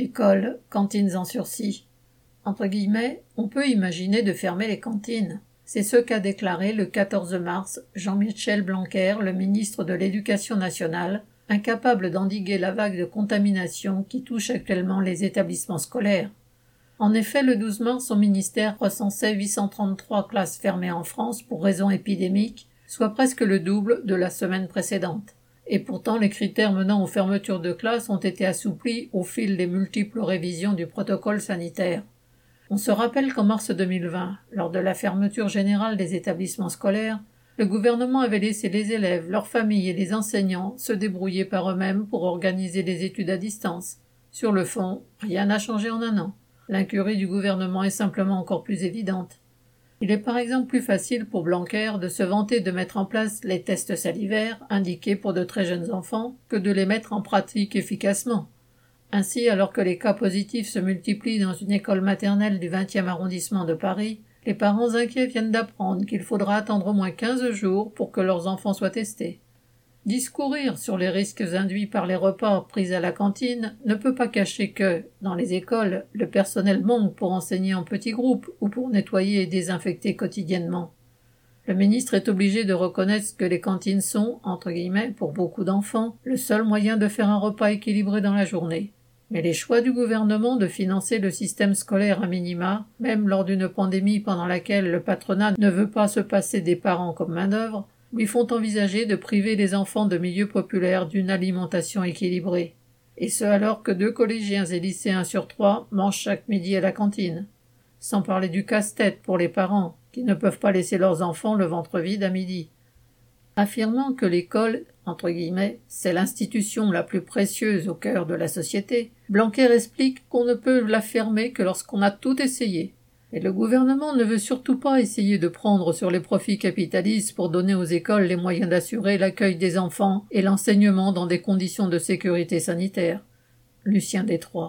Écoles, cantines en sursis. Entre guillemets, on peut imaginer de fermer les cantines. C'est ce qu'a déclaré le 14 mars Jean-Michel Blanquer, le ministre de l'Éducation nationale, incapable d'endiguer la vague de contamination qui touche actuellement les établissements scolaires. En effet, le 12 mars, son ministère recensait 833 classes fermées en France pour raisons épidémiques, soit presque le double de la semaine précédente. Et pourtant, les critères menant aux fermetures de classes ont été assouplis au fil des multiples révisions du protocole sanitaire. On se rappelle qu'en mars 2020, lors de la fermeture générale des établissements scolaires, le gouvernement avait laissé les élèves, leurs familles et les enseignants se débrouiller par eux-mêmes pour organiser des études à distance. Sur le fond, rien n'a changé en un an. L'incurie du gouvernement est simplement encore plus évidente. Il est par exemple plus facile pour Blanquer de se vanter de mettre en place les tests salivaires indiqués pour de très jeunes enfants que de les mettre en pratique efficacement. Ainsi, alors que les cas positifs se multiplient dans une école maternelle du 20e arrondissement de Paris, les parents inquiets viennent d'apprendre qu'il faudra attendre au moins quinze jours pour que leurs enfants soient testés. Discourir sur les risques induits par les repas pris à la cantine ne peut pas cacher que, dans les écoles, le personnel manque pour enseigner en petits groupes ou pour nettoyer et désinfecter quotidiennement. Le ministre est obligé de reconnaître que les cantines sont, entre guillemets, pour beaucoup d'enfants, le seul moyen de faire un repas équilibré dans la journée. Mais les choix du gouvernement de financer le système scolaire à minima, même lors d'une pandémie pendant laquelle le patronat ne veut pas se passer des parents comme main-d'œuvre, lui font envisager de priver les enfants de milieux populaires d'une alimentation équilibrée. Et ce alors que deux collégiens et lycéens sur trois mangent chaque midi à la cantine. Sans parler du casse-tête pour les parents, qui ne peuvent pas laisser leurs enfants le ventre vide à midi. Affirmant que l'école, entre guillemets, c'est l'institution la plus précieuse au cœur de la société, Blanquer explique qu'on ne peut la fermer que lorsqu'on a tout essayé. Et le gouvernement ne veut surtout pas essayer de prendre sur les profits capitalistes pour donner aux écoles les moyens d'assurer l'accueil des enfants et l'enseignement dans des conditions de sécurité sanitaire. Lucien Détroit.